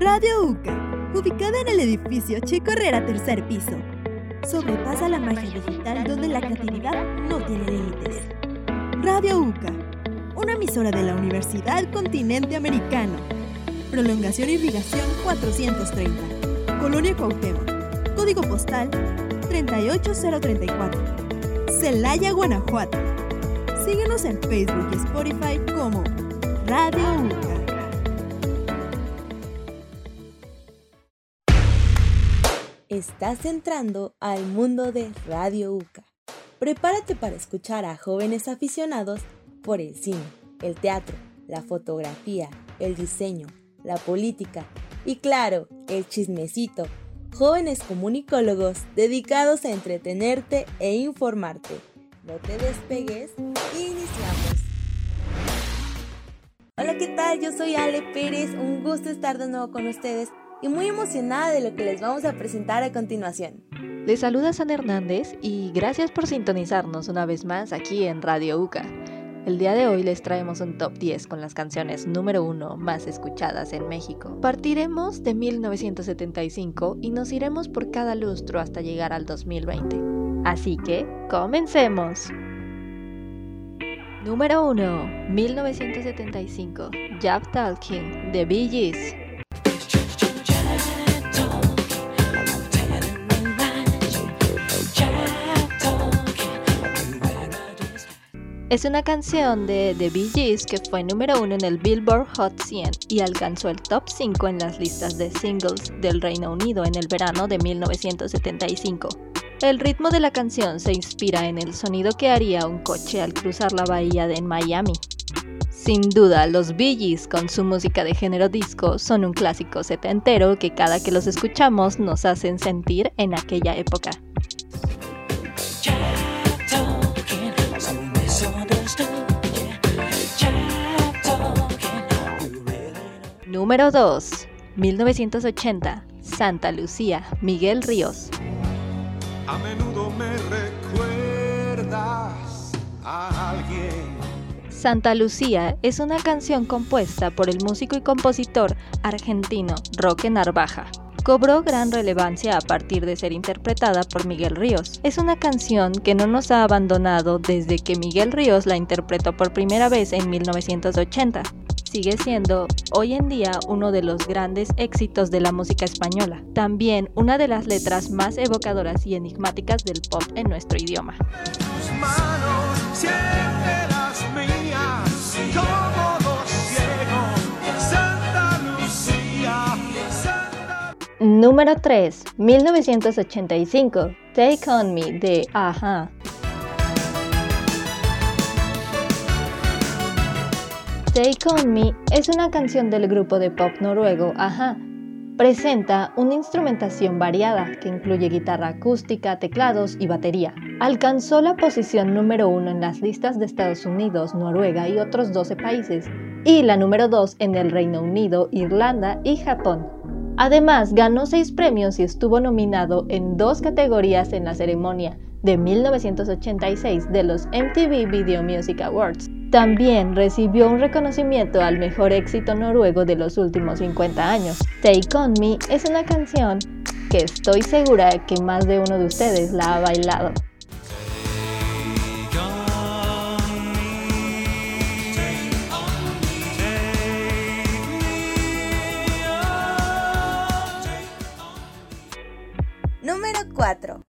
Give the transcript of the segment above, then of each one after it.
Radio UCA, ubicada en el edificio Chico Herrera, tercer piso. Sobrepasa la magia digital donde la creatividad no tiene límites. Radio UCA, una emisora de la Universidad Continente Americano. Prolongación Irrigación 430. Colonia Cuauhtémoc. Código postal 38034. Celaya, Guanajuato. Síguenos en Facebook y Spotify como Radio UCA. Estás entrando al mundo de Radio UCA. Prepárate para escuchar a jóvenes aficionados por el cine, el teatro, la fotografía, el diseño, la política y claro, el chismecito. Jóvenes comunicólogos dedicados a entretenerte e informarte. No te despegues, iniciamos. Hola, ¿qué tal? Yo soy Ale Pérez, un gusto estar de nuevo con ustedes y muy emocionada de lo que les vamos a presentar a continuación. Les saluda San Hernández y gracias por sintonizarnos una vez más aquí en Radio UCA. El día de hoy les traemos un top 10 con las canciones número 1 más escuchadas en México. Partiremos de 1975 y nos iremos por cada lustro hasta llegar al 2020. Así que, comencemos. Número 1, 1975, Jab Talking, de Bee Gees. Es una canción de The Bee Gees que fue número uno en el Billboard Hot 100 y alcanzó el top 5 en las listas de singles del Reino Unido en el verano de 1975. El ritmo de la canción se inspira en el sonido que haría un coche al cruzar la bahía de Miami. Sin duda, los Bee Gees con su música de género disco son un clásico setentero que cada que los escuchamos nos hacen sentir en aquella época. Número 2. 1980. Santa Lucía, Miguel Ríos. A menudo me recuerdas a alguien. Santa Lucía es una canción compuesta por el músico y compositor argentino Roque Narvaja. Cobró gran relevancia a partir de ser interpretada por Miguel Ríos. Es una canción que no nos ha abandonado desde que Miguel Ríos la interpretó por primera vez en 1980 sigue siendo hoy en día uno de los grandes éxitos de la música española. También una de las letras más evocadoras y enigmáticas del pop en nuestro idioma. Número 3, 1985, Take On Me de Aja. Take On Me es una canción del grupo de pop noruego Aja. Presenta una instrumentación variada que incluye guitarra acústica, teclados y batería. Alcanzó la posición número uno en las listas de Estados Unidos, Noruega y otros 12 países, y la número 2 en el Reino Unido, Irlanda y Japón. Además, ganó seis premios y estuvo nominado en dos categorías en la ceremonia de 1986 de los MTV Video Music Awards. También recibió un reconocimiento al mejor éxito noruego de los últimos 50 años. Take On Me es una canción que estoy segura que más de uno de ustedes la ha bailado. Número 4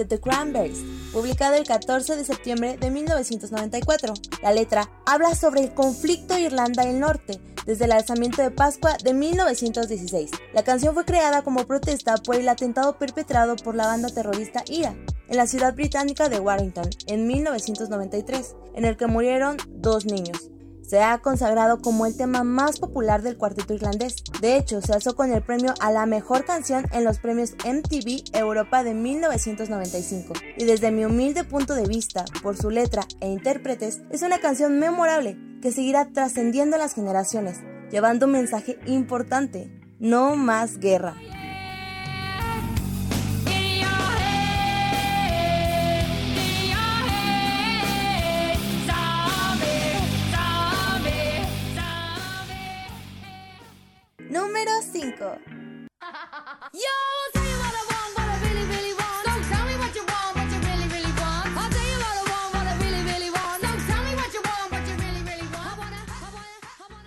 de The Cranberries, publicado el 14 de septiembre de 1994. La letra habla sobre el conflicto Irlanda del Norte, desde el alzamiento de Pascua de 1916. La canción fue creada como protesta por el atentado perpetrado por la banda terrorista IRA en la ciudad británica de Warrington en 1993, en el que murieron dos niños se ha consagrado como el tema más popular del cuarteto irlandés. De hecho, se alzó con el premio a la mejor canción en los premios MTV Europa de 1995. Y desde mi humilde punto de vista, por su letra e intérpretes, es una canción memorable que seguirá trascendiendo las generaciones, llevando un mensaje importante, no más guerra.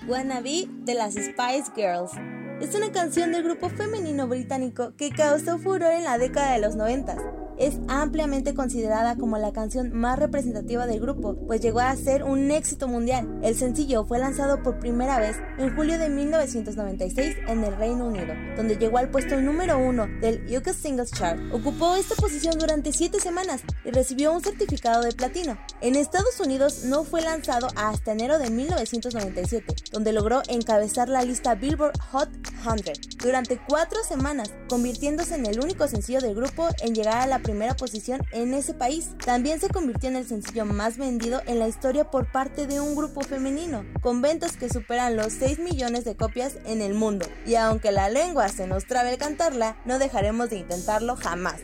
Wannabe de las Spice Girls. Es una canción del grupo femenino británico que causó furor en la década de los 90 es ampliamente considerada como la canción más representativa del grupo, pues llegó a ser un éxito mundial. El sencillo fue lanzado por primera vez en julio de 1996 en el Reino Unido, donde llegó al puesto número uno del UK Singles Chart. Ocupó esta posición durante siete semanas y recibió un certificado de platino. En Estados Unidos no fue lanzado hasta enero de 1997, donde logró encabezar la lista Billboard Hot 100 durante cuatro semanas, convirtiéndose en el único sencillo del grupo en llegar a la primera posición en ese país. También se convirtió en el sencillo más vendido en la historia por parte de un grupo femenino, con ventas que superan los 6 millones de copias en el mundo. Y aunque la lengua se nos trabe al cantarla, no dejaremos de intentarlo jamás.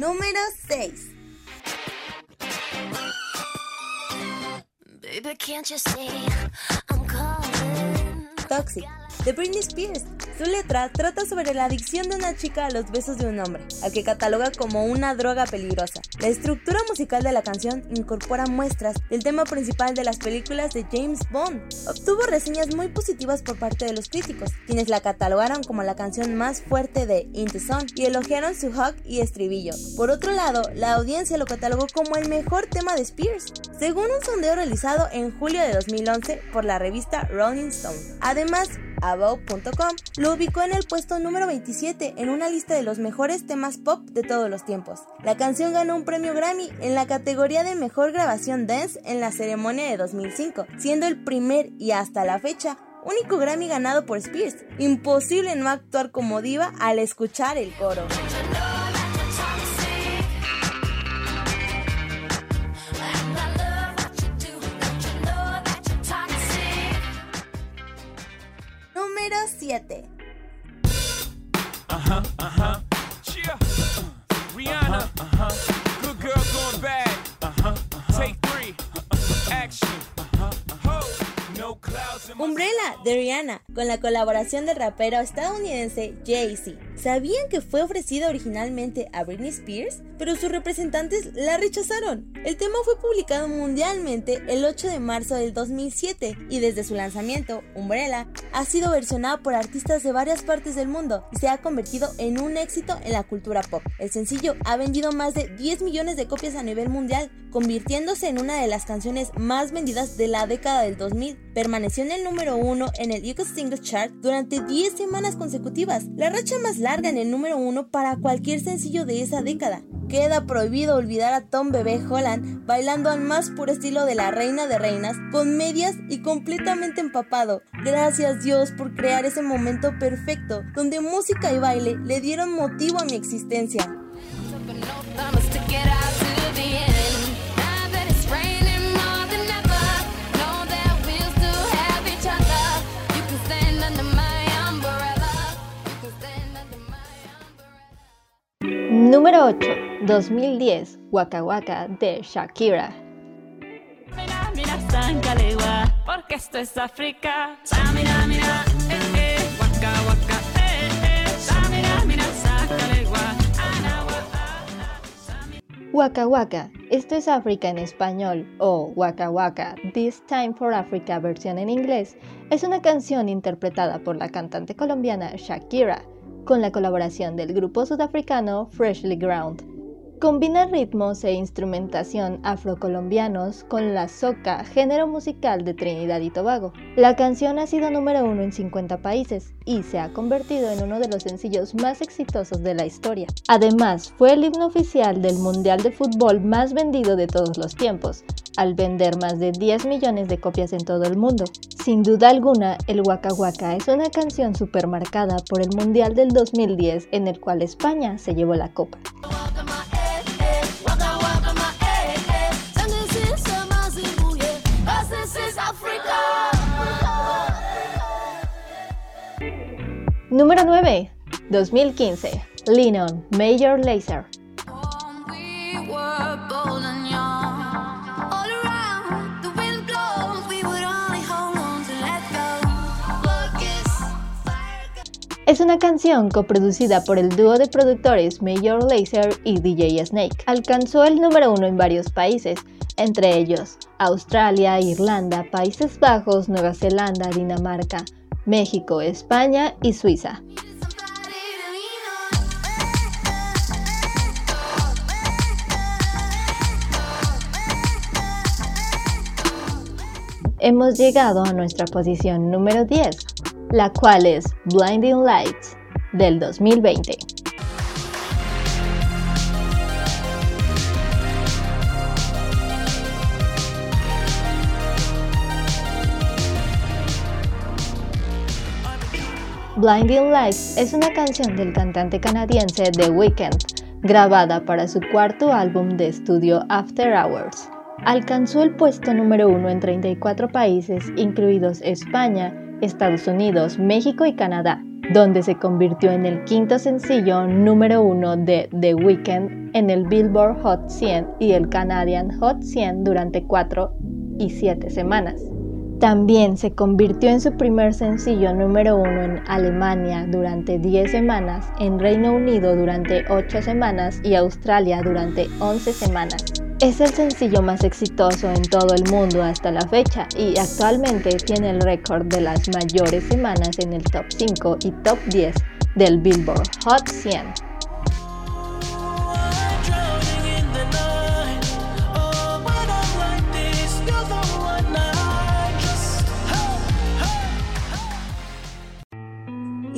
Número 6 Toxic de Britney Spears. Su letra trata sobre la adicción de una chica a los besos de un hombre, al que cataloga como una droga peligrosa. La estructura musical de la canción incorpora muestras del tema principal de las películas de James Bond. Obtuvo reseñas muy positivas por parte de los críticos, quienes la catalogaron como la canción más fuerte de In the Sun y elogiaron su hook y estribillo. Por otro lado, la audiencia lo catalogó como el mejor tema de Spears, según un sondeo realizado en julio de 2011 por la revista Rolling Stone. Además, Lo ubicó en el puesto número 27 en una lista de los mejores temas pop de todos los tiempos. La canción ganó un premio Grammy en la categoría de mejor grabación dance en la ceremonia de 2005, siendo el primer y hasta la fecha único Grammy ganado por Spears. Imposible no actuar como diva al escuchar el coro. 7. Yeah. Rihanna. Good girl going bad. Take three. Action. Umbrella de Rihanna, con la colaboración del rapero estadounidense Jay-Z. ¿Sabían que fue ofrecida originalmente a Britney Spears? Pero sus representantes la rechazaron. El tema fue publicado mundialmente el 8 de marzo del 2007 y desde su lanzamiento, Umbrella ha sido versionado por artistas de varias partes del mundo y se ha convertido en un éxito en la cultura pop. El sencillo ha vendido más de 10 millones de copias a nivel mundial, convirtiéndose en una de las canciones más vendidas de la década del 2000. Permaneció en el número 1 en el UK Singles Chart durante 10 semanas consecutivas, la racha más larga en el número uno para cualquier sencillo de esa década. Queda prohibido olvidar a Tom Bebé Holland bailando al más puro estilo de la reina de reinas, con medias y completamente empapado. Gracias Dios por crear ese momento perfecto, donde música y baile le dieron motivo a mi existencia. Número 8. 2010. Waka Waka de Shakira. Mira, mira, porque esto es África. Mira, mira, eh, eh, waka waka, eh, eh. Mira, mira, Waka Waka, esto es África en español o Waka Waka, This Time for Africa versión en inglés, es una canción interpretada por la cantante colombiana Shakira con la colaboración del grupo sudafricano Freshly Ground. Combina ritmos e instrumentación afrocolombianos con la soca, género musical de Trinidad y Tobago. La canción ha sido número uno en 50 países y se ha convertido en uno de los sencillos más exitosos de la historia. Además, fue el himno oficial del Mundial de Fútbol más vendido de todos los tiempos, al vender más de 10 millones de copias en todo el mundo. Sin duda alguna, el Waka Waka es una canción supermarcada por el Mundial del 2010 en el cual España se llevó la copa. Número 9. 2015. Lean Major Lazer. Es una canción coproducida por el dúo de productores Major Lazer y DJ Snake. Alcanzó el número uno en varios países, entre ellos Australia, Irlanda, Países Bajos, Nueva Zelanda, Dinamarca, México, España y Suiza. Hemos llegado a nuestra posición número 10, la cual es Blinding Lights del 2020. Blinding Lights es una canción del cantante canadiense The Weeknd, grabada para su cuarto álbum de estudio After Hours. Alcanzó el puesto número uno en 34 países, incluidos España, Estados Unidos, México y Canadá, donde se convirtió en el quinto sencillo número uno de The Weeknd en el Billboard Hot 100 y el Canadian Hot 100 durante cuatro y siete semanas. También se convirtió en su primer sencillo número uno en Alemania durante 10 semanas, en Reino Unido durante 8 semanas y Australia durante 11 semanas. Es el sencillo más exitoso en todo el mundo hasta la fecha y actualmente tiene el récord de las mayores semanas en el top 5 y top 10 del Billboard Hot 100.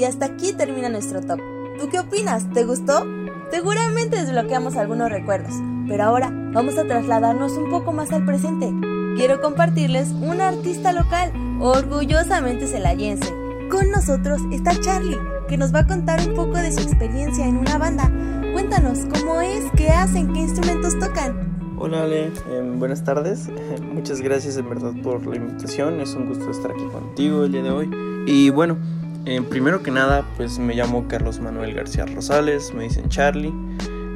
Y hasta aquí termina nuestro top. ¿Tú qué opinas? ¿Te gustó? Seguramente desbloqueamos algunos recuerdos, pero ahora vamos a trasladarnos un poco más al presente. Quiero compartirles un artista local, orgullosamente celayense. Con nosotros está Charlie, que nos va a contar un poco de su experiencia en una banda. Cuéntanos cómo es, qué hacen, qué instrumentos tocan. Hola Ale, em, buenas tardes. Muchas gracias en verdad por la invitación. Es un gusto estar aquí contigo el día de hoy. Y bueno, eh, primero que nada, pues me llamo Carlos Manuel García Rosales, me dicen Charlie.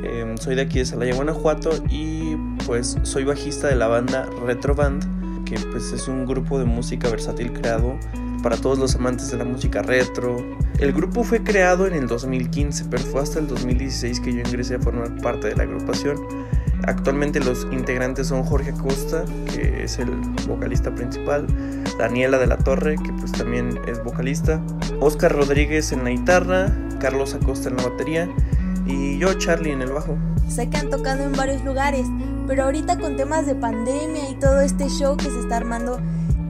Em, soy de aquí de Salaya, Guanajuato y pues soy bajista de la banda Retro Band, que pues es un grupo de música versátil creado para todos los amantes de la música retro. El grupo fue creado en el 2015, pero fue hasta el 2016 que yo ingresé a formar parte de la agrupación. Actualmente los integrantes son Jorge Acosta, que es el vocalista principal, Daniela de la Torre, que pues también es vocalista, Oscar Rodríguez en la guitarra, Carlos Acosta en la batería y yo, Charlie, en el bajo. Sé que han tocado en varios lugares, pero ahorita con temas de pandemia y todo este show que se está armando,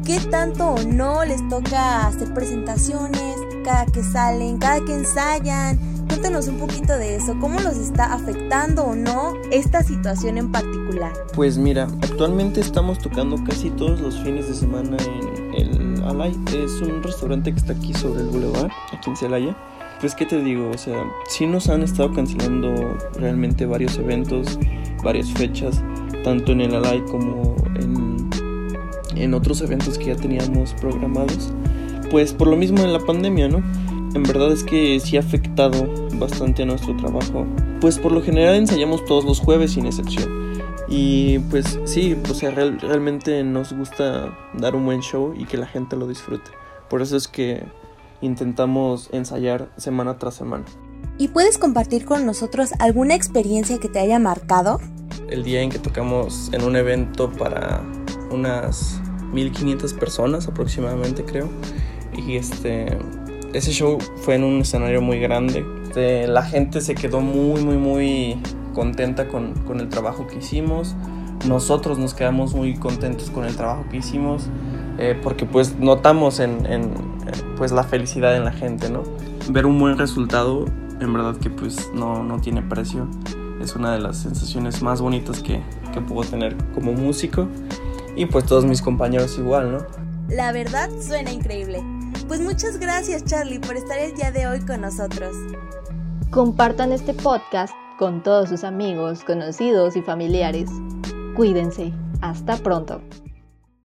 ¿qué tanto o no les toca hacer presentaciones cada que salen, cada que ensayan? Cuéntanos un poquito de eso, ¿cómo los está afectando o no esta situación en particular? Pues mira, actualmente estamos tocando casi todos los fines de semana en el Alay, es un restaurante que está aquí sobre el boulevard, aquí en Celaya. Pues qué te digo, o sea, sí nos han estado cancelando realmente varios eventos, varias fechas, tanto en el Alay como en, en otros eventos que ya teníamos programados. Pues por lo mismo en la pandemia, ¿no? En verdad es que sí ha afectado bastante a nuestro trabajo. Pues por lo general ensayamos todos los jueves sin excepción. Y pues sí, o sea, realmente nos gusta dar un buen show y que la gente lo disfrute. Por eso es que intentamos ensayar semana tras semana. ¿Y puedes compartir con nosotros alguna experiencia que te haya marcado? El día en que tocamos en un evento para unas 1500 personas aproximadamente creo. Y este ese show fue en un escenario muy grande. Este, la gente se quedó muy, muy, muy contenta con, con, el trabajo que hicimos. Nosotros nos quedamos muy contentos con el trabajo que hicimos eh, porque pues notamos en, en, pues la felicidad en la gente, ¿no? Ver un buen resultado en verdad que pues no, no tiene precio. Es una de las sensaciones más bonitas que, que puedo tener como músico y pues todos mis compañeros igual, ¿no? La verdad suena increíble. Pues muchas gracias Charlie por estar el día de hoy con nosotros. Compartan este podcast con todos sus amigos, conocidos y familiares. Cuídense. Hasta pronto.